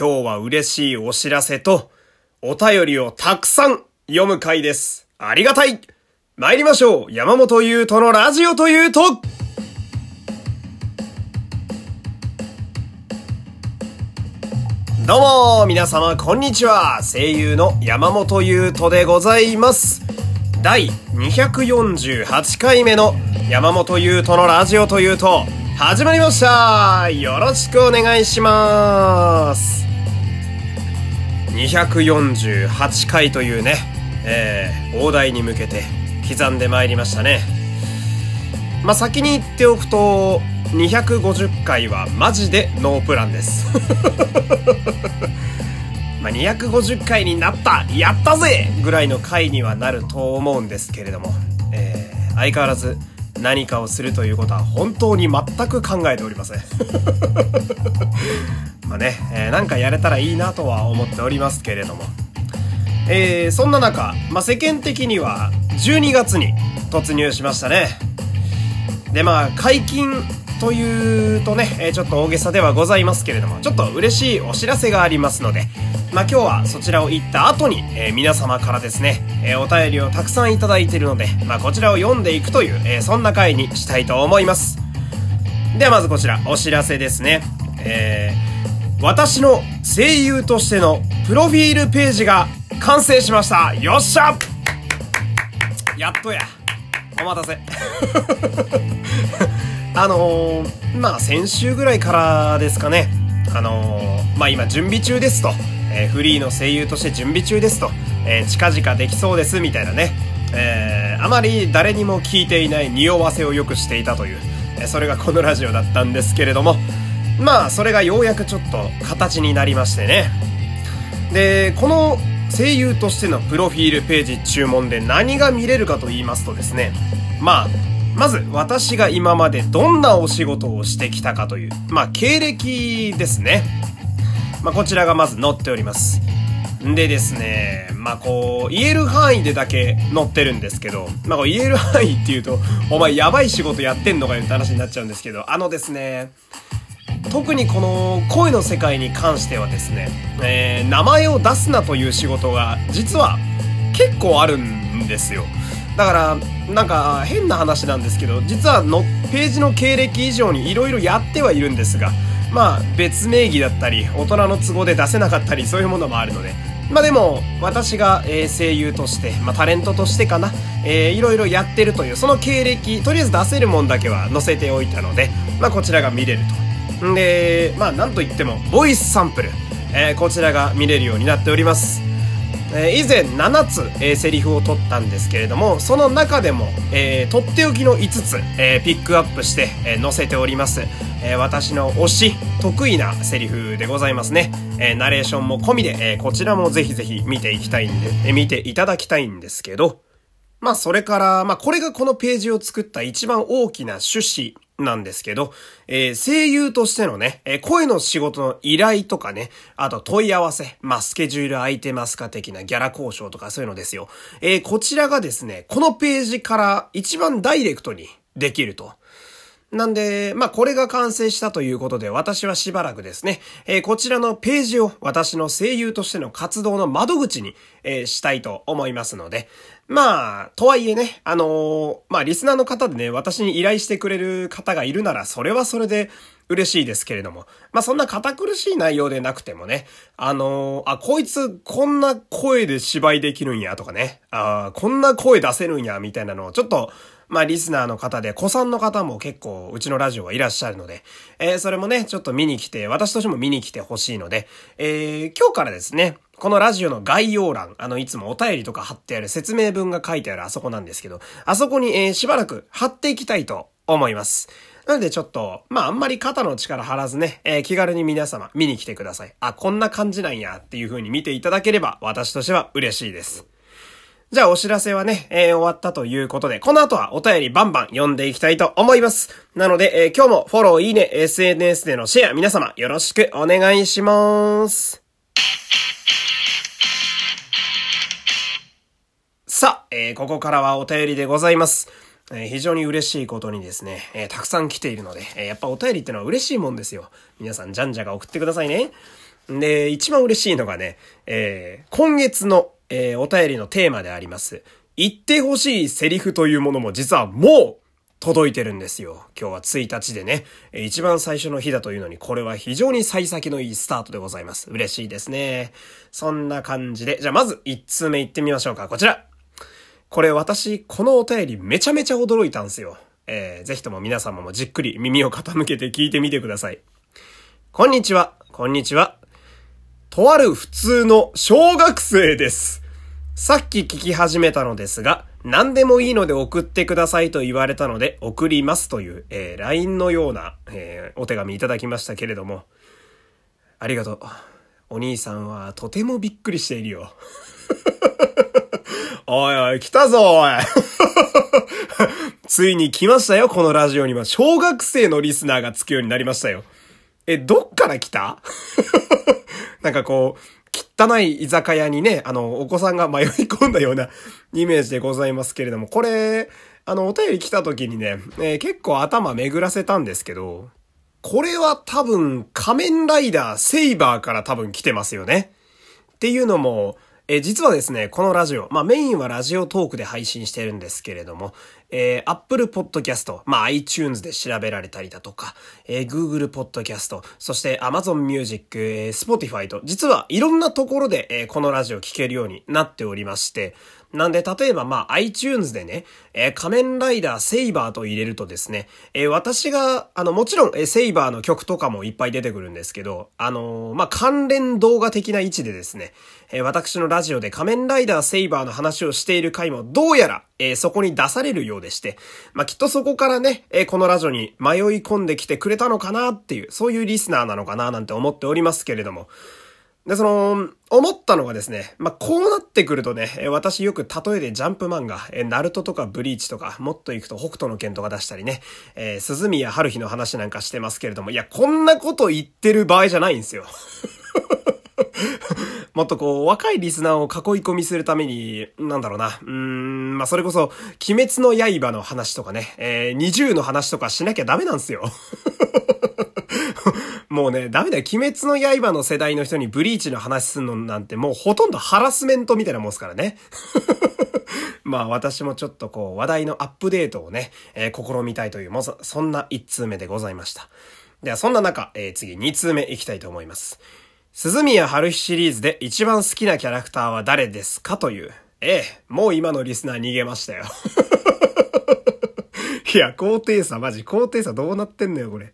今日は嬉しいお知らせと、お便りをたくさん読む回です。ありがたい。参りましょう。山本優斗のラジオというと。どうも皆様こんにちは。声優の山本優斗でございます。第248回目の山本優斗のラジオというと始まりました。よろしくお願いします。248回というね、えー、大台に向けて刻んでまいりましたね。まあ先に言っておくと250回はマジでノープランです。まあ250回になったやったぜ!ぐらいの回にはなると思うんですけれども、えー、相変わらず何かをするということは本当に全く考えておりません。まあね、えー、なんかやれたらいいなとは思っておりますけれどもえー、そんな中、まあ、世間的には12月に突入しましたね。で、まあ、解禁というとね、えちょっと大げさではございますけれども、ちょっと嬉しいお知らせがありますので、まあ、今日はそちらを言った後に、えー、皆様からですね、えー、お便りをたくさんいただいているので、まあ、こちらを読んでいくという、えー、そんな回にしたいと思います。ではまずこちら、お知らせですね。えー、私の声優としてのプロフィールページが完成しました。よっしゃ!やっとや。お待たせ。あのー、まあ先週ぐらいからですかね。あのー、まあ今準備中ですと、えー、フリーの声優として準備中ですと、え近々できそうですみたいなね、えあまり誰にも聞いていない匂わせをよくしていたという、えそれがこのラジオだったんですけれども。まあそれがようやくちょっと形になりましてねでこの声優としてのプロフィールページ注文で何が見れるかと言いますとですね、まあ、まず私が今までどんなお仕事をしてきたかという、まあ経歴ですね。まあこちらがまず載っております。でですね、まあこう、言える範囲でだけ載ってるんですけど、まあこう言える範囲っていうと、お前やばい仕事やってんのかよって話になっちゃうんですけど、あのですね、特にこの声の世界に関してはですね、えー、名前を出すなという仕事が実は結構あるんですよ。だから、なんか変な話なんですけど、実はのページの経歴以上に色々やってはいるんですが、まあ別名義だったり、大人の都合で出せなかったり、そういうものもあるので、まあでも、私が、声優として、まあタレントとしてかな、いろいろやってるという、その経歴、とりあえず出せるもんだけは載せておいたので、まあこちらが見れると。んで、まあなんといっても、ボイスサンプル、えー、こちらが見れるようになっております。えー、以前7つ、えー、セリフを取ったんですけれども、その中でも、えー、とっておきの5つ、えー、ピックアップして、えー、載せております。えー、私の推し、得意なセリフでございますね。えー、ナレーションも込みで、えー、こちらもぜひぜひ見ていきたいんで、えー、見ていただきたいんですけど、まあそれから、まあこれがこのページを作った一番大きな趣旨なんですけど、えー、声優としてのね、えー、声の仕事の依頼とかね、あと問い合わせ、まあ、スケジュール空いてますか的なギャラ交渉とかそういうのですよ。えー、こちらがですね、このページから一番ダイレクトにできると。なんで、まあ、これが完成したということで、私はしばらくですね、えー、こちらのページを私の声優としての活動の窓口に、えー、したいと思いますので、まあ、とはいえね、あのー、まあ、リスナーの方でね、私に依頼してくれる方がいるなら、それはそれで嬉しいですけれども、まあ、そんな堅苦しい内容でなくてもね、あのー、あ、こいつ、こんな声で芝居できるんや、とかね、あこんな声出せるんや、みたいなのを、ちょっと、まあ、リスナーの方で、子さんの方も結構、うちのラジオはいらっしゃるので、えー、それもね、ちょっと見に来て、私としても見に来てほしいので、えー、今日からですね、このラジオの概要欄、あの、いつもお便りとか貼ってある説明文が書いてあるあそこなんですけど、あそこに、えー、しばらく貼っていきたいと思います。なのでちょっと、まああんまり肩の力張らずね、えー、気軽に皆様見に来てください。あ、こんな感じなんやっていう風に見ていただければ私としては嬉しいです。じゃあお知らせはね、えー、終わったということで、この後はお便りバンバン読んでいきたいと思います。なので、えー、今日もフォロー、いいね、SNS でのシェア、皆様よろしくお願いします。さあ、えー、ここからはお便りでございます。えー、非常に嬉しいことにですね、えー、たくさん来ているので、えー、やっぱお便りってのは嬉しいもんですよ。皆さん、じゃんじゃが送ってくださいね。で、一番嬉しいのがね、えー、今月の、えー、お便りのテーマであります。言ってほしいセリフというものも実はもう届いてるんですよ。今日は1日でね、一番最初の日だというのに、これは非常に幸先のいいスタートでございます。嬉しいですね。そんな感じで、じゃあまず1通目行ってみましょうか。こちら。これ私、このお便りめちゃめちゃ驚いたんですよ。えー、ぜひとも皆様もじっくり耳を傾けて聞いてみてください。こんにちは、こんにちは。とある普通の小学生です。さっき聞き始めたのですが、何でもいいので送ってくださいと言われたので送りますという、えー、LINE のような、えー、お手紙いただきましたけれども、ありがとう。お兄さんはとてもびっくりしているよ。おいおい、来たぞ、おい。ついに来ましたよ、このラジオには。小学生のリスナーがつくようになりましたよ。え、どっから来た？なんかこう、汚い居酒屋にね、あの、お子さんが迷い込んだような イメージでございますけれども、これ、あの、お便り来た時にね、えー、結構頭巡らせたんですけど、これは多分仮面ライダーセイバーから多分来てますよね。っていうのも、え実はですね、このラジオ、まあメインはラジオトークで配信してるんですけれども、えー、Apple Podcast、まあ iTunes で調べられたりだとか、えー、Google Podcast、そして Amazon Music、えー、Spotify と、実はいろんなところで、えー、このラジオ聴けるようになっておりまして、なんで、例えば、まあ、iTunes でね、えー、仮面ライダーセイバーと入れるとですね、えー、私が、あの、もちろん、えー、セイバーの曲とかもいっぱい出てくるんですけど、あの、まあ、関連動画的な位置でですね、えー、私のラジオで仮面ライダーセイバーの話をしている回も、どうやら、えー、そこに出されるようでして、まあ、きっとそこからね、えー、このラジオに迷い込んできてくれたのかなっていう、そういうリスナーなのかななんて思っておりますけれども、で、その、思ったのがですね、まあ、こうなってくるとね、私よく例えでジャンプ漫画、えナルトとかブリーチとか、もっと行くと北斗の剣とか出したりね、えー、鈴宮春日の話なんかしてますけれども、いや、こんなこと言ってる場合じゃないんですよ。もっとこう、若いリスナーを囲い込みするために、なんだろうな。うーん、まあ、それこそ、鬼滅の刃の話とかね、えー、二重の話とかしなきゃダメなんですよ。もうね、ダメだよ。鬼滅の刃の世代の人にブリーチの話すんのなんてもうほとんどハラスメントみたいなもんすからね。まあ私もちょっとこう話題のアップデートをね、えー、試みたいという、もうそんな一通目でございました。ではそんな中、えー、次二通目いきたいと思います。鈴宮春日シリーズで一番好きなキャラクターは誰ですかという。ええ、もう今のリスナー逃げましたよ。いや、高低差、マジ、高低差どうなってんのよ、これ。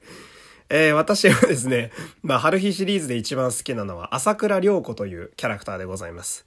えー、私はですね、まあ、春日シリーズで一番好きなのは、朝倉良子というキャラクターでございます。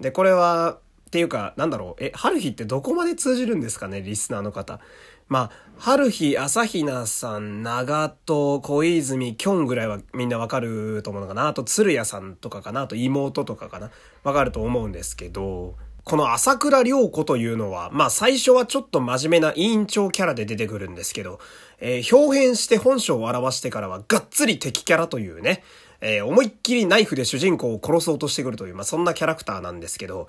で、これは、っていうか、なんだろう、え、春日ってどこまで通じるんですかね、リスナーの方。まあ、春日、朝比奈さん、長戸、小泉、きょんぐらいはみんなわかると思うのかな。あと、鶴屋さんとかかな。あと、妹とかかな。わかると思うんですけど、この朝倉良子というのは、まあ最初はちょっと真面目な委員長キャラで出てくるんですけど、えー、表変して本性を表してからはがっつり敵キャラというね、えー、思いっきりナイフで主人公を殺そうとしてくるという、まあそんなキャラクターなんですけど、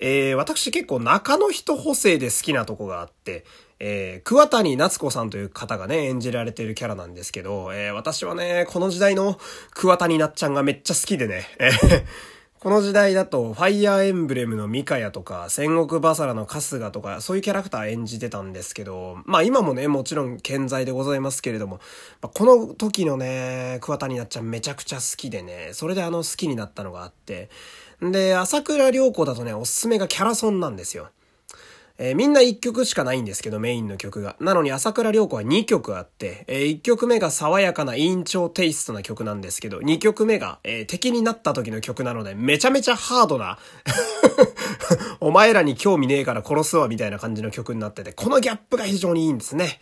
えー、私結構中の人補正で好きなとこがあって、えー、桑谷夏子さんという方がね、演じられているキャラなんですけど、えー、私はね、この時代の桑谷なっちゃんがめっちゃ好きでね、えーこの時代だと、ファイアーエンブレムのミカヤとか、戦国バサラの春日とか、そういうキャラクター演じてたんですけど、まあ今もね、もちろん健在でございますけれども、まあ、この時のね、桑谷なっちゃんめちゃくちゃ好きでね、それであの好きになったのがあって、で、朝倉良子だとね、おすすめがキャラソンなんですよ。えー、みんな1曲しかないんですけど、メインの曲が。なのに朝倉良子は2曲あって、えー、1曲目が爽やかな委員長テイストな曲なんですけど、2曲目が、えー、敵になった時の曲なので、めちゃめちゃハードな お前らに興味ねえから殺すわみたいな感じの曲になってて、このギャップが非常にいいんですね。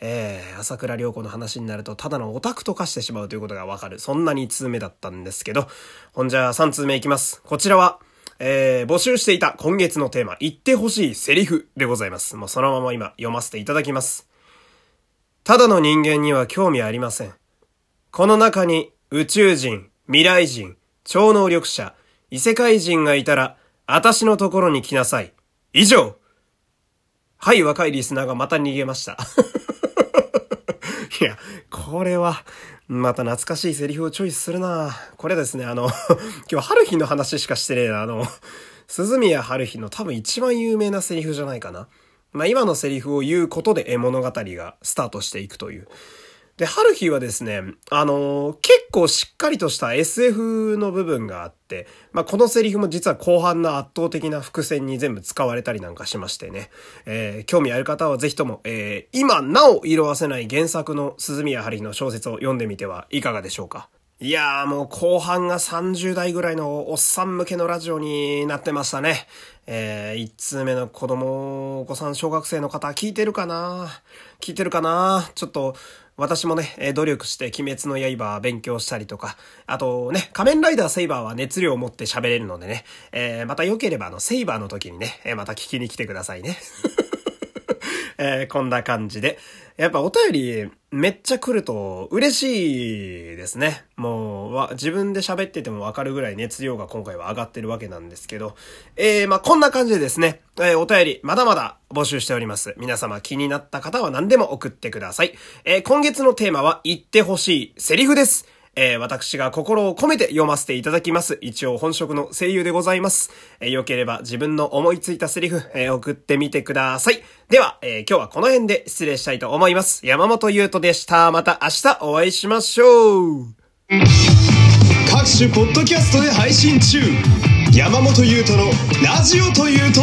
えー、朝倉良子の話になると、ただのオタクと化してしまうということがわかる。そんな2通目だったんですけど、ほんじゃあ3通目いきます。こちらは、えー、募集していた今月のテーマ、言ってほしいセリフでございます。もうそのまま今読ませていただきます。ただの人間には興味ありません。この中に宇宙人、未来人、超能力者、異世界人がいたら、私のところに来なさい。以上はい、若いリスナーがまた逃げました。いや、これは、また懐かしいセリフをチョイスするなこれですね、あの 今日春日の話しかしてねえな、あの、鈴宮春日の多分一番有名なセリフじゃないかな。まあ今のセリフを言うことで物語がスタートしていくという。で、春日はですね、あのー、結構しっかりとした SF の部分があって、まあ、このセリフも実は後半の圧倒的な伏線に全部使われたりなんかしましてね、えー、興味ある方はぜひとも、えー、今なお色褪せない原作の鈴宮春日の小説を読んでみてはいかがでしょうか。いやーもう後半が30代ぐらいのおっさん向けのラジオになってましたね。えー、1通目の子供、お子さん小学生の方聞いてるかな？聞いてるかな？ちょっと、私もね、努力して鬼滅の刃勉強したりとか、あとね、仮面ライダーセイバーは熱量を持って喋れるのでね、えー、また良ければあの、セイバーの時にね、また聞きに来てくださいね。えー、こんな感じで。やっぱお便りめっちゃ来ると嬉しいですね。もう、わ、自分で喋っててもわかるぐらい熱量が今回は上がってるわけなんですけど、えー、まあ、こんな感じでですね、えー、お便りまだまだ募集しております。皆様気になった方は何でも送ってください。えー、今月のテーマは言ってほしいセリフです。えー、私が心を込めて読ませていただきます。一応本職の声優でございます。えー、良ければ自分の思いついたセリフ、えー、送ってみてください。では、え今日はこの辺で失礼したいと思います。山本優斗でした。また明日お会いしましょう。各種ポッドキャストで配信中。山本優斗のラジオというと、